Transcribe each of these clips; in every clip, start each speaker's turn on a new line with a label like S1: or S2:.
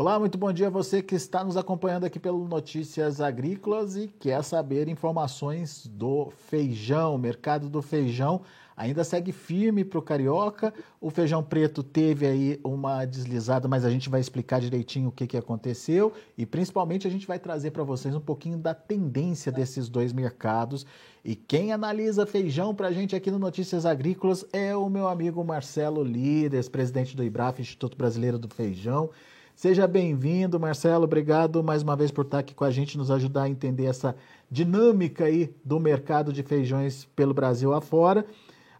S1: Olá, muito bom dia a você que está nos acompanhando aqui pelo Notícias Agrícolas e quer saber informações do feijão, mercado do feijão ainda segue firme para o Carioca. O feijão preto teve aí uma deslizada, mas a gente vai explicar direitinho o que, que aconteceu e principalmente a gente vai trazer para vocês um pouquinho da tendência desses dois mercados. E quem analisa feijão para a gente aqui no Notícias Agrícolas é o meu amigo Marcelo Líderes, presidente do IBRAF, Instituto Brasileiro do Feijão. Seja bem-vindo, Marcelo. Obrigado mais uma vez por estar aqui com a gente, nos ajudar a entender essa dinâmica aí do mercado de feijões pelo Brasil afora.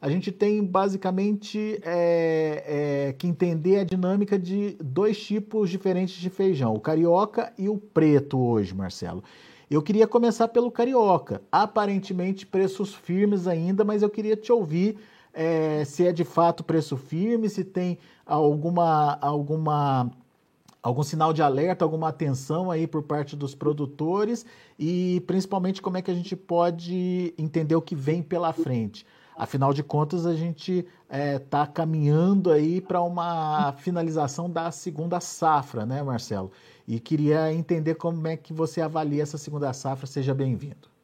S1: A gente tem basicamente é, é, que entender a dinâmica de dois tipos diferentes de feijão, o carioca e o preto hoje, Marcelo. Eu queria começar pelo carioca. Aparentemente preços firmes ainda, mas eu queria te ouvir é, se é de fato preço firme, se tem alguma alguma algum sinal de alerta, alguma atenção aí por parte dos produtores e principalmente como é que a gente pode entender o que vem pela frente. Afinal de contas, a gente está é, tá caminhando aí para uma finalização da segunda safra, né, Marcelo? E queria entender como é que você avalia essa segunda safra. Seja bem-vindo.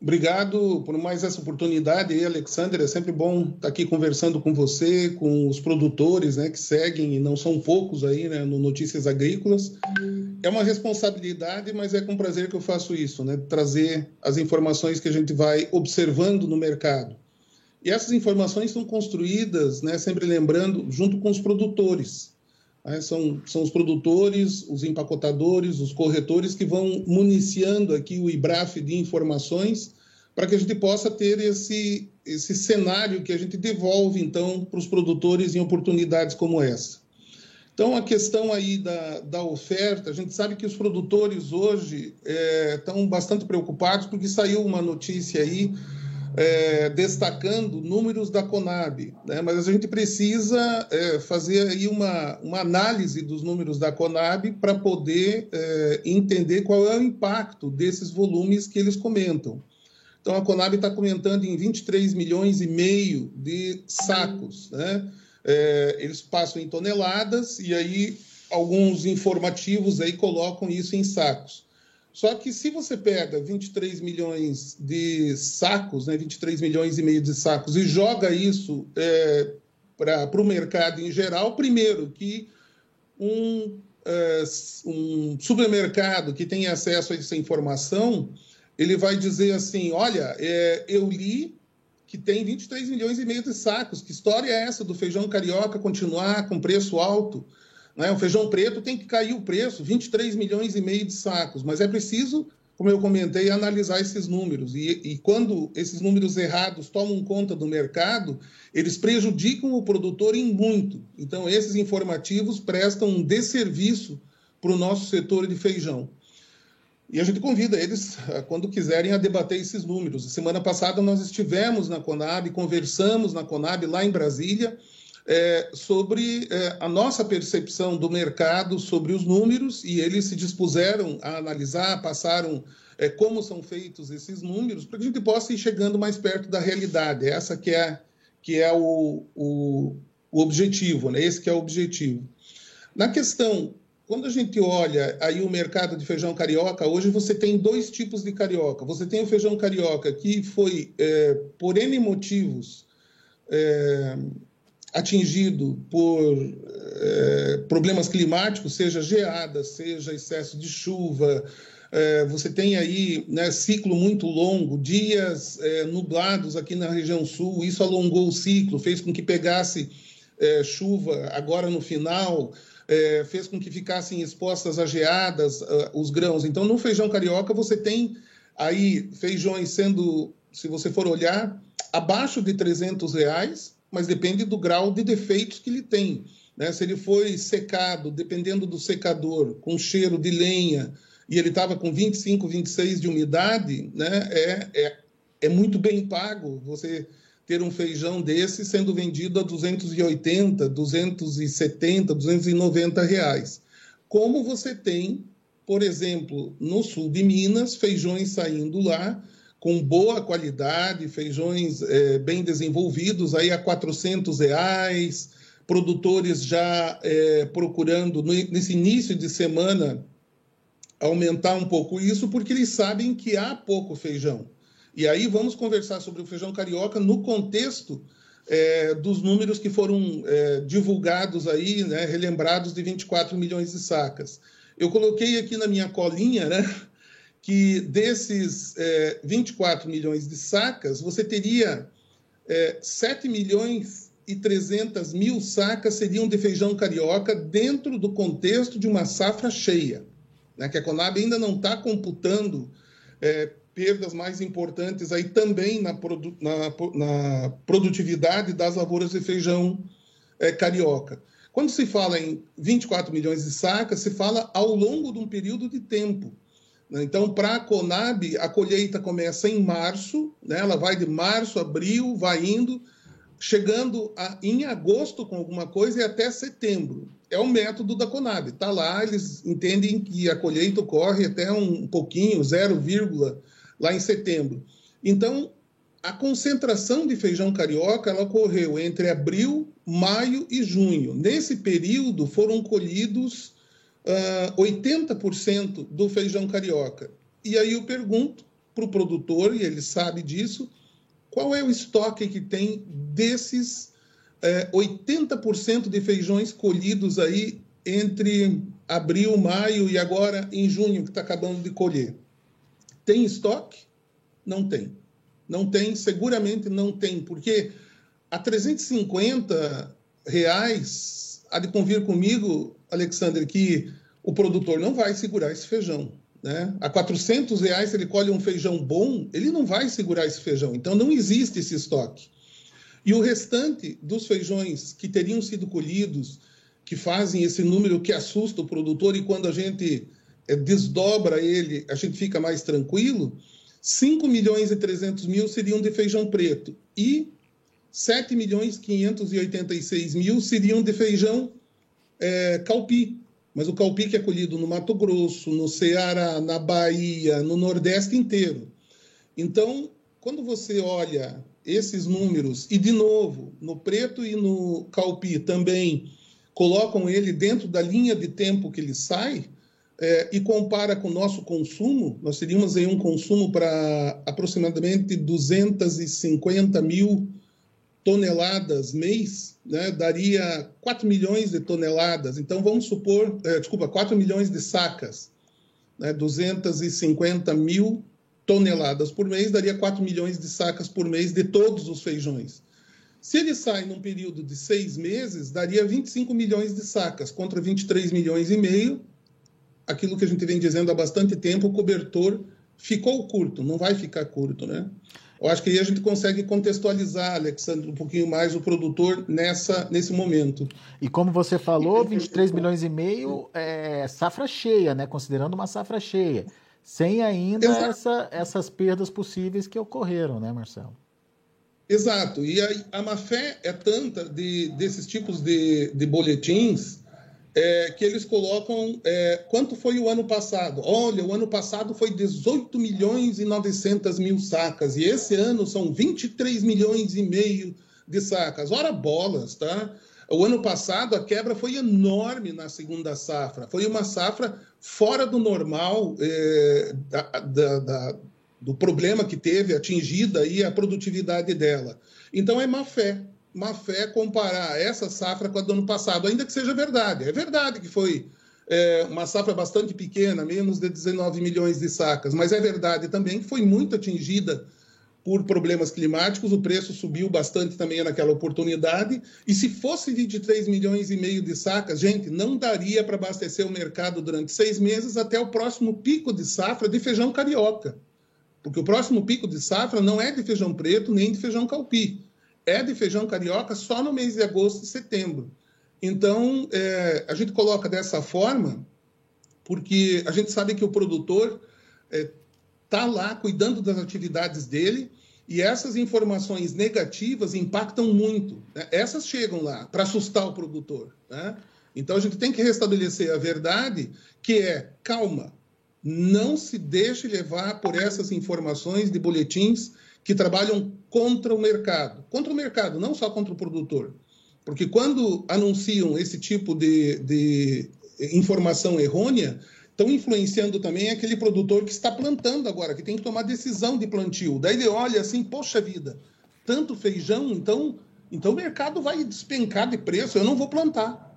S2: Obrigado por mais essa oportunidade aí, Alexander. É sempre bom estar aqui conversando com você, com os produtores né, que seguem, e não são poucos aí né, no Notícias Agrícolas. É uma responsabilidade, mas é com prazer que eu faço isso, né, trazer as informações que a gente vai observando no mercado. E essas informações são construídas, né, sempre lembrando, junto com os produtores. Né, são, são os produtores, os empacotadores, os corretores que vão municiando aqui o IBRAF de informações para que a gente possa ter esse, esse cenário que a gente devolve, então, para os produtores em oportunidades como essa. Então, a questão aí da, da oferta, a gente sabe que os produtores hoje é, estão bastante preocupados, porque saiu uma notícia aí é, destacando números da Conab, né? mas a gente precisa é, fazer aí uma, uma análise dos números da Conab para poder é, entender qual é o impacto desses volumes que eles comentam. Então, a Conab está comentando em 23 milhões e meio de sacos. Né? É, eles passam em toneladas e aí alguns informativos aí colocam isso em sacos. Só que se você pega 23 milhões de sacos, né, 23 milhões e meio de sacos, e joga isso é, para o mercado em geral, primeiro que um, é, um supermercado que tem acesso a essa informação, ele vai dizer assim: olha, é, eu li que tem 23 milhões e meio de sacos. Que história é essa do feijão carioca continuar com preço alto? Né? O feijão preto tem que cair o preço, 23 milhões e meio de sacos, mas é preciso, como eu comentei, analisar esses números. E, e quando esses números errados tomam conta do mercado, eles prejudicam o produtor em muito. Então, esses informativos prestam um desserviço para o nosso setor de feijão. E a gente convida eles, eh, quando quiserem, a debater esses números. Semana passada nós estivemos na Conab, conversamos na Conab, lá em Brasília, é, sobre é, a nossa percepção do mercado sobre os números, e eles se dispuseram a analisar, passaram é, como são feitos esses números, para que a gente possa ir chegando mais perto da realidade. Essa que é, que é o, o, o objetivo, né? esse que é o objetivo. Na questão quando a gente olha aí o mercado de feijão carioca, hoje você tem dois tipos de carioca. Você tem o feijão carioca que foi, é, por N motivos, é, atingido por é, problemas climáticos, seja geada, seja excesso de chuva. É, você tem aí né, ciclo muito longo, dias é, nublados aqui na região sul, isso alongou o ciclo, fez com que pegasse chuva agora no final fez com que ficassem expostas a geadas uh, os grãos. Então, no feijão carioca, você tem aí feijões sendo, se você for olhar, abaixo de 300 reais, mas depende do grau de defeitos que ele tem. Né? Se ele foi secado, dependendo do secador, com cheiro de lenha, e ele estava com 25, 26 de umidade, né? é, é, é muito bem pago você ter um feijão desse sendo vendido a 280, 270, 290 reais. Como você tem, por exemplo, no sul de Minas, feijões saindo lá com boa qualidade, feijões é, bem desenvolvidos, aí a 400 reais, produtores já é, procurando, nesse início de semana, aumentar um pouco isso, porque eles sabem que há pouco feijão. E aí vamos conversar sobre o feijão carioca no contexto é, dos números que foram é, divulgados aí, né, relembrados de 24 milhões de sacas. Eu coloquei aqui na minha colinha, né, que desses é, 24 milhões de sacas, você teria é, 7 milhões e 300 mil sacas seriam de feijão carioca dentro do contexto de uma safra cheia, né, que a Conab ainda não está computando é, perdas mais importantes aí também na, produ na, na produtividade das lavouras de feijão é, carioca. Quando se fala em 24 milhões de sacas, se fala ao longo de um período de tempo. Né? Então, para a Conab, a colheita começa em março, né? ela vai de março, abril, vai indo, chegando a, em agosto com alguma coisa e até setembro. É o método da Conab. Está lá, eles entendem que a colheita ocorre até um pouquinho, 0, lá em setembro. Então, a concentração de feijão carioca ela ocorreu entre abril, maio e junho. Nesse período foram colhidos uh, ah, 80% do feijão carioca. E aí eu pergunto para o produtor, e ele sabe disso, qual é o estoque que tem desses uh, eh, 80% de feijões colhidos aí entre abril, maio e agora em junho, que está acabando de colher. Tem estoque? Não tem. Não tem, seguramente não tem, porque a 350 reais, há de convir comigo, Alexander, que o produtor não vai segurar esse feijão. Né? A 400 reais, se ele colhe um feijão bom, ele não vai segurar esse feijão. Então, não existe esse estoque. E o restante dos feijões que teriam sido colhidos, que fazem esse número que assusta o produtor, e quando a gente é, desdobra ele, a gente fica mais tranquilo, 5 milhões e 300 mil seriam de feijão preto e 7 milhões e 586 mil seriam de feijão é, calpi. Mas o calpi que é colhido no Mato Grosso, no Ceará, na Bahia, no Nordeste inteiro. Então, quando você olha esses números, e de novo, no preto e no calpi também colocam ele dentro da linha de tempo que ele sai, é, e compara com o nosso consumo, nós teríamos aí um consumo para aproximadamente 250 mil toneladas mês, né, daria 4 milhões de toneladas. Então, vamos supor, é, desculpa, 4 milhões de sacas, né, 250 mil toneladas por mês, daria 4 milhões de sacas por mês de todos os feijões. Se ele sai num período de seis meses, daria 25 milhões de sacas, contra 23 milhões e meio aquilo que a gente vem dizendo há bastante tempo, o cobertor ficou curto, não vai ficar curto, né? Eu acho que aí a gente consegue contextualizar, Alexandre, um pouquinho mais o produtor nessa, nesse momento.
S1: E como você falou, 23 milhões e meio é safra cheia, né? Considerando uma safra cheia. Sem ainda essa, essas perdas possíveis que ocorreram, né, Marcelo?
S2: Exato. E a, a má fé é tanta de, desses tipos de, de boletins é, que eles colocam é, quanto foi o ano passado. Olha, o ano passado foi 18 milhões e 900 mil sacas, e esse ano são 23 milhões e meio de sacas. Ora bolas, tá? O ano passado a quebra foi enorme na segunda safra. Foi uma safra fora do normal é, da, da, da, do problema que teve, atingida aí a produtividade dela. Então é má fé má fé comparar essa safra com a do ano passado, ainda que seja verdade. É verdade que foi é, uma safra bastante pequena, menos de 19 milhões de sacas, mas é verdade também que foi muito atingida por problemas climáticos, o preço subiu bastante também naquela oportunidade, e se fosse 23 milhões e meio de sacas, gente, não daria para abastecer o mercado durante seis meses até o próximo pico de safra de feijão carioca. Porque o próximo pico de safra não é de feijão preto nem de feijão calpi é de feijão carioca só no mês de agosto e setembro. Então, é, a gente coloca dessa forma porque a gente sabe que o produtor está é, tá lá cuidando das atividades dele e essas informações negativas impactam muito. Né? Essas chegam lá para assustar o produtor. Né? Então, a gente tem que restabelecer a verdade, que é calma, não se deixe levar por essas informações de boletins que trabalham contra o mercado. Contra o mercado, não só contra o produtor. Porque quando anunciam esse tipo de, de informação errônea, estão influenciando também aquele produtor que está plantando agora, que tem que tomar decisão de plantio. Daí ele olha assim, poxa vida, tanto feijão, então, então o mercado vai despencar de preço, eu não vou plantar.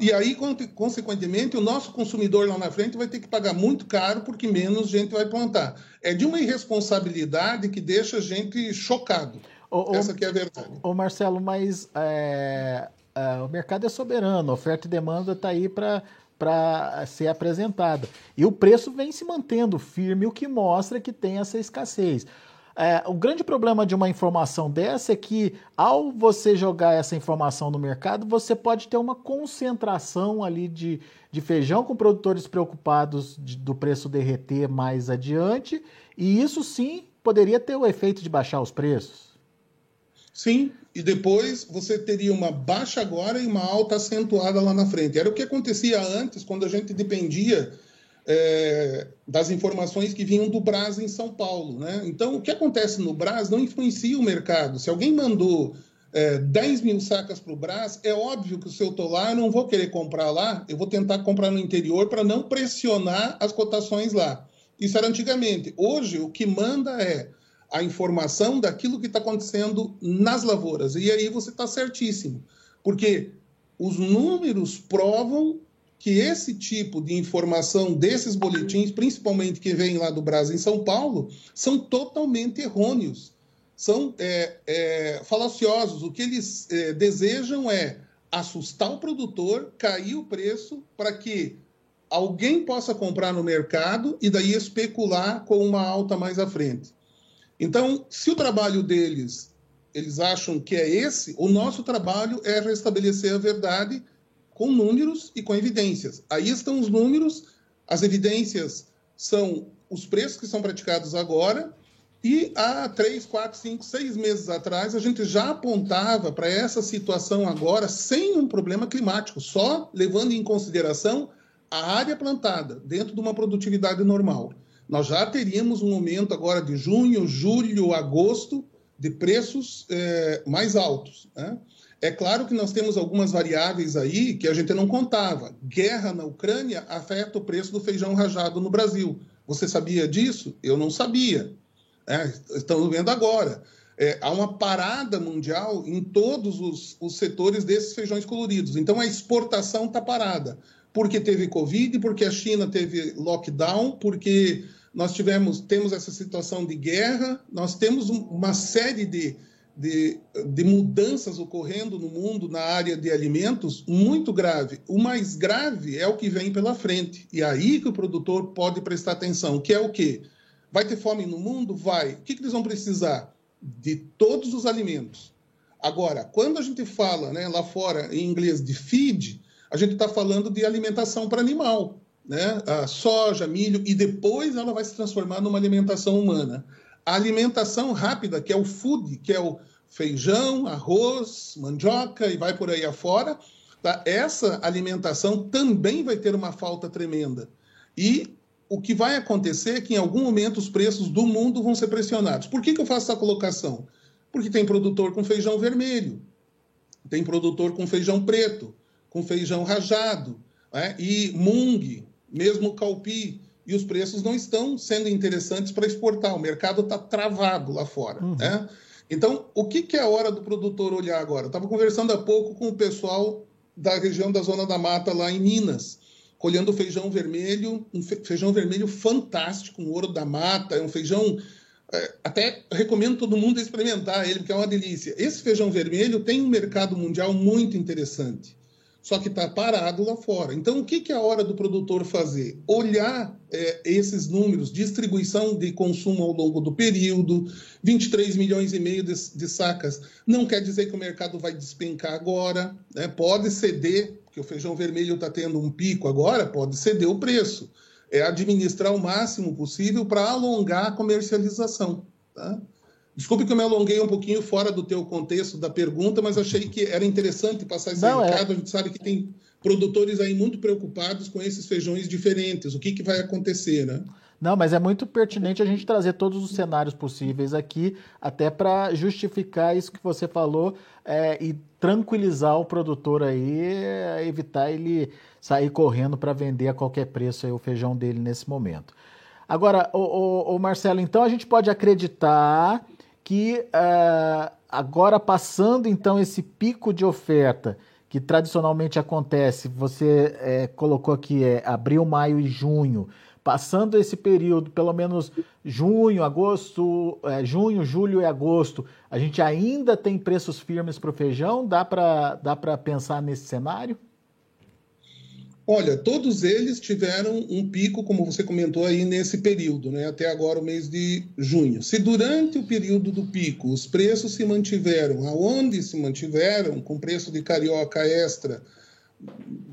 S2: E aí, consequentemente, o nosso consumidor lá na frente vai ter que pagar muito caro porque menos gente vai plantar. É de uma irresponsabilidade que deixa a gente chocado. Ô, Essa que é a verdade.
S1: Ô, Marcelo, mas é, é, o mercado é soberano, oferta e demanda está aí para para ser apresentada. E o preço vem se mantendo firme, o que mostra que tem essa escassez. É, o grande problema de uma informação dessa é que, ao você jogar essa informação no mercado, você pode ter uma concentração ali de, de feijão com produtores preocupados de, do preço derreter mais adiante, e isso sim poderia ter o efeito de baixar os preços.
S2: Sim, e depois você teria uma baixa agora e uma alta acentuada lá na frente. Era o que acontecia antes, quando a gente dependia é, das informações que vinham do Brás em São Paulo. Né? Então, o que acontece no Brás não influencia o mercado. Se alguém mandou é, 10 mil sacas para o Brás, é óbvio que se eu estou lá, eu não vou querer comprar lá, eu vou tentar comprar no interior para não pressionar as cotações lá. Isso era antigamente. Hoje, o que manda é a informação daquilo que está acontecendo nas lavouras. E aí você está certíssimo, porque os números provam que esse tipo de informação desses boletins, principalmente que vem lá do Brasil em São Paulo, são totalmente errôneos, são é, é, falaciosos. O que eles é, desejam é assustar o produtor, cair o preço para que alguém possa comprar no mercado e daí especular com uma alta mais à frente. Então, se o trabalho deles, eles acham que é esse, o nosso trabalho é restabelecer a verdade com números e com evidências. Aí estão os números, as evidências são os preços que são praticados agora, e há três, quatro, cinco, seis meses atrás, a gente já apontava para essa situação agora sem um problema climático, só levando em consideração a área plantada dentro de uma produtividade normal. Nós já teríamos um momento agora de junho, julho, agosto de preços é, mais altos. Né? É claro que nós temos algumas variáveis aí que a gente não contava. Guerra na Ucrânia afeta o preço do feijão rajado no Brasil. Você sabia disso? Eu não sabia. É, estamos vendo agora. É, há uma parada mundial em todos os, os setores desses feijões coloridos. Então a exportação está parada. Porque teve Covid, porque a China teve lockdown, porque nós tivemos, temos essa situação de guerra, nós temos uma série de de, de mudanças ocorrendo no mundo na área de alimentos muito grave. O mais grave é o que vem pela frente. E aí que o produtor pode prestar atenção, que é o quê? Vai ter fome no mundo? Vai. O que, que eles vão precisar? De todos os alimentos. Agora, quando a gente fala né, lá fora em inglês de feed, a gente está falando de alimentação para animal. Né? A soja, milho, e depois ela vai se transformar numa alimentação humana. A alimentação rápida, que é o food, que é o feijão, arroz, mandioca e vai por aí afora, tá? essa alimentação também vai ter uma falta tremenda. E o que vai acontecer é que em algum momento os preços do mundo vão ser pressionados. Por que, que eu faço essa colocação? Porque tem produtor com feijão vermelho, tem produtor com feijão preto, com feijão rajado, né? e mung, mesmo calpi e os preços não estão sendo interessantes para exportar. O mercado está travado lá fora. Uhum. Né? Então, o que, que é a hora do produtor olhar agora? Estava conversando há pouco com o pessoal da região da Zona da Mata, lá em Minas, colhendo feijão vermelho, um feijão vermelho fantástico, um ouro da mata, é um feijão. É, até recomendo todo mundo experimentar ele, porque é uma delícia. Esse feijão vermelho tem um mercado mundial muito interessante só que está parado lá fora. Então, o que, que é a hora do produtor fazer? Olhar é, esses números, distribuição de consumo ao longo do período, 23 milhões e meio de, de sacas. Não quer dizer que o mercado vai despencar agora, né? pode ceder, porque o feijão vermelho está tendo um pico agora, pode ceder o preço. É administrar o máximo possível para alongar a comercialização. Tá? Desculpe que eu me alonguei um pouquinho fora do teu contexto da pergunta, mas achei que era interessante passar esse Não, é. recado. É. A gente sabe que tem produtores aí muito preocupados com esses feijões diferentes. O que, que vai acontecer, né?
S1: Não, mas é muito pertinente a gente trazer todos os cenários possíveis aqui, até para justificar isso que você falou é, e tranquilizar o produtor aí, é, evitar ele sair correndo para vender a qualquer preço o feijão dele nesse momento. Agora, o, o, o, Marcelo, então a gente pode acreditar que uh, agora passando então esse pico de oferta que tradicionalmente acontece, você é, colocou aqui é abril, maio e junho, passando esse período, pelo menos junho, agosto, é, junho, julho e agosto, a gente ainda tem preços firmes para o feijão? Dá para dá pensar nesse cenário?
S2: Olha, todos eles tiveram um pico, como você comentou aí, nesse período, né? até agora o mês de junho. Se durante o período do pico os preços se mantiveram aonde se mantiveram, com preço de carioca extra,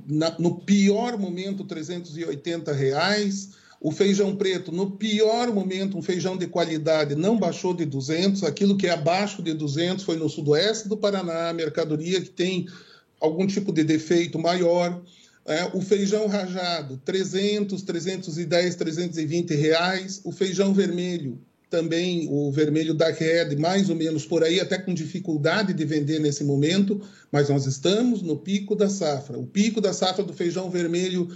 S2: na, no pior momento, 380 reais, o feijão preto, no pior momento, um feijão de qualidade, não baixou de 200. Aquilo que é abaixo de 200 foi no sudoeste do Paraná, mercadoria que tem algum tipo de defeito maior. É, o feijão rajado, 300, 310, 320 reais. O feijão vermelho, também o vermelho da Red, mais ou menos por aí, até com dificuldade de vender nesse momento, mas nós estamos no pico da safra. O pico da safra do feijão vermelho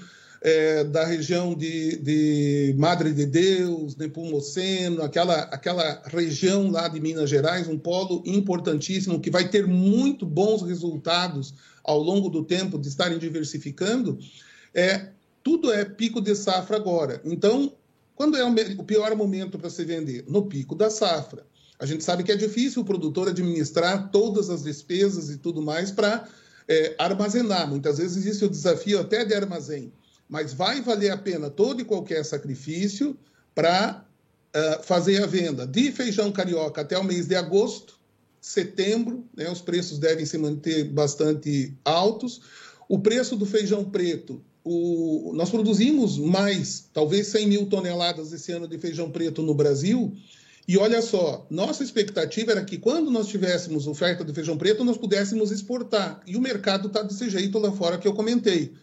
S2: é, da região de, de, Madre de Deus, Nepomuceno, aquela, aquela região lá de Minas Gerais, um polo importantíssimo que vai ter muito bons resultados ao longo do tempo de estarem diversificando, é, tudo é pico de safra agora. Então, quando é o pior momento para se vender? No pico da safra. A gente sabe que é difícil o produtor administrar todas as despesas e tudo mais para é, armazenar. Muitas vezes existe o desafio até de armazém, mas vai valer a pena todo e qualquer sacrifício para uh, fazer a venda de feijão carioca até o mês de agosto, setembro, né, os preços devem se manter bastante altos. O preço do feijão preto, o, nós produzimos mais, talvez 100 mil toneladas esse ano de feijão preto no Brasil. E olha só, nossa expectativa era que quando nós tivéssemos oferta de feijão preto, nós pudéssemos exportar. E o mercado está desse jeito lá fora que eu comentei.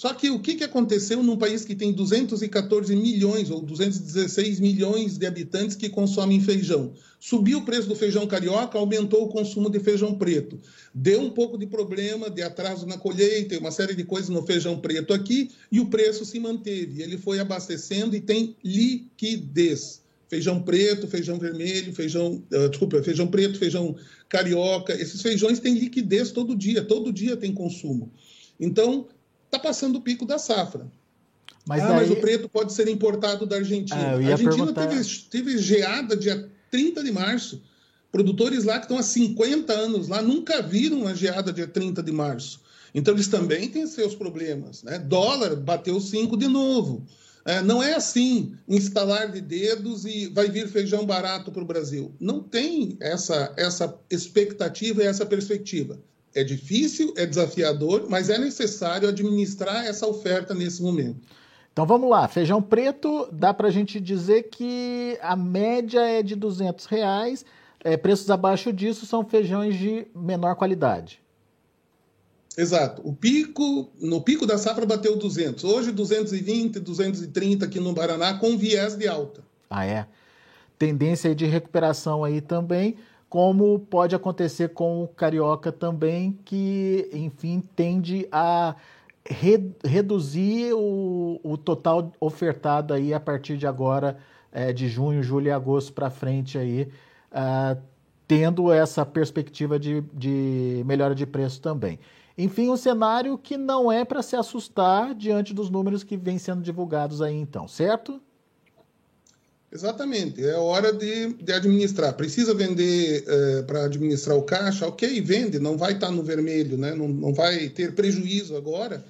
S2: Só que o que, que aconteceu num país que tem 214 milhões ou 216 milhões de habitantes que consomem feijão? Subiu o preço do feijão carioca, aumentou o consumo de feijão preto. Deu um pouco de problema de atraso na colheita uma série de coisas no feijão preto aqui, e o preço se manteve. Ele foi abastecendo e tem liquidez. Feijão preto, feijão vermelho, feijão, uh, desculpa, feijão preto, feijão carioca, esses feijões têm liquidez todo dia, todo dia tem consumo. Então, está passando o pico da safra. Mas, ah, daí... mas o preto pode ser importado da Argentina. Ah, a Argentina perguntar... teve, teve geada dia 30 de março. Produtores lá que estão há 50 anos lá nunca viram uma geada dia 30 de março. Então eles também têm seus problemas. Né? Dólar bateu 5 de novo. É, não é assim, instalar de dedos e vai vir feijão barato para o Brasil. Não tem essa, essa expectativa e essa perspectiva. É difícil, é desafiador, mas é necessário administrar essa oferta nesse momento.
S1: Então vamos lá, feijão preto, dá para a gente dizer que a média é de 200 reais, é, preços abaixo disso são feijões de menor qualidade.
S2: Exato. O pico, no pico da safra bateu 200. Hoje 220, 230 aqui no Paraná com viés de alta.
S1: Ah, é. Tendência de recuperação aí também como pode acontecer com o Carioca também, que, enfim, tende a re reduzir o, o, total ofertado aí a partir de agora, é, de junho, julho e agosto para frente aí, uh, tendo essa perspectiva de, de melhora de preço também. Enfim, um cenário que não é para se assustar diante dos números que vêm sendo divulgados aí então, certo?
S2: Exatamente, é hora de, de administrar. Precisa vender é, para administrar o caixa? Ok, vende, não vai estar tá no vermelho, né? não, não vai ter prejuízo agora,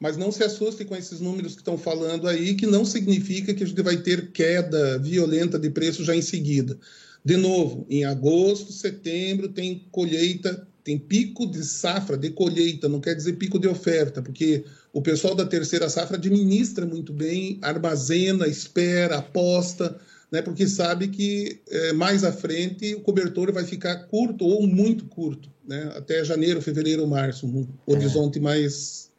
S2: mas não se assuste com esses números que estão falando aí, que não significa que a gente vai ter queda violenta de preço já em seguida. De novo, em agosto, setembro, tem colheita, tem pico de safra de colheita, não quer dizer pico de oferta, porque o pessoal da terceira safra administra muito bem, armazena, espera, aposta, né, porque sabe que é, mais à frente o cobertor vai ficar curto ou muito curto, né, até janeiro, fevereiro, março, um horizonte é. mais,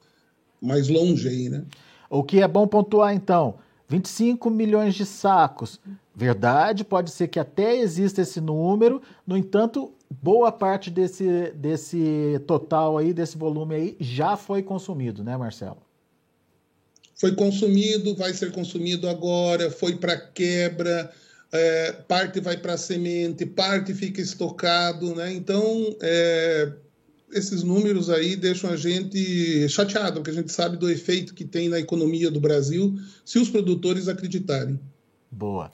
S2: mais longe aí. Né?
S1: O que é bom pontuar então, 25 milhões de sacos. Verdade, pode ser que até exista esse número, no entanto, boa parte desse, desse total aí, desse volume aí, já foi consumido, né, Marcelo?
S2: Foi consumido, vai ser consumido agora, foi para quebra, é, parte vai para semente, parte fica estocado, né? Então, é, esses números aí deixam a gente chateado, porque a gente sabe do efeito que tem na economia do Brasil se os produtores acreditarem.
S1: Boa.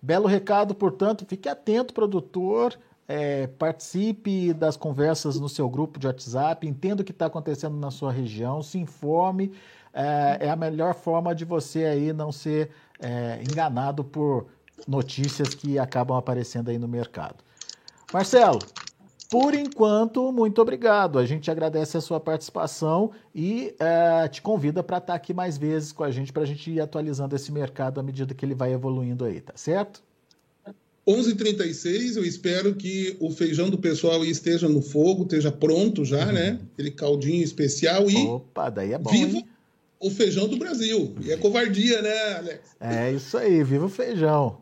S1: Belo recado, portanto, fique atento, produtor. É, participe das conversas no seu grupo de WhatsApp, entenda o que está acontecendo na sua região, se informe. É, é, a melhor forma de você aí não ser é, enganado por notícias que acabam aparecendo aí no mercado. Marcelo, por enquanto, muito obrigado. A gente agradece a sua participação e é, te convida para estar tá aqui mais vezes com a gente para a gente ir atualizando esse mercado à medida que ele vai evoluindo aí, tá certo?
S2: 11h36, eu espero que o feijão do pessoal esteja no fogo, esteja pronto já, uhum. né? Aquele caldinho especial e.
S1: Opa, daí é bom.
S2: Viva
S1: hein?
S2: o feijão do Brasil. E é covardia, né, Alex?
S1: É isso aí, viva o feijão.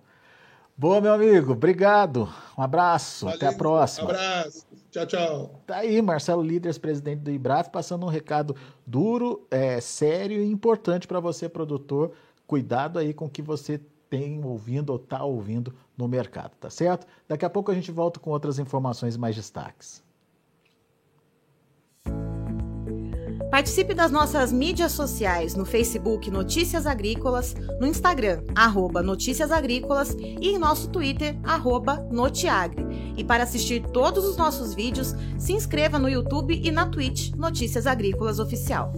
S1: Boa, meu amigo, obrigado. Um abraço, Valeu, até a próxima.
S2: Um abraço, tchau, tchau.
S1: Tá aí, Marcelo Líderes, presidente do IBRAF, passando um recado duro, é, sério e importante para você, produtor. Cuidado aí com o que você tem ouvindo ou está ouvindo no mercado, tá certo? Daqui a pouco a gente volta com outras informações mais destaques.
S3: Participe das nossas mídias sociais no Facebook Notícias Agrícolas, no Instagram, arroba Notícias Agrícolas e em nosso Twitter, arroba Notiagre. E para assistir todos os nossos vídeos, se inscreva no YouTube e na Twitch Notícias Agrícolas Oficial.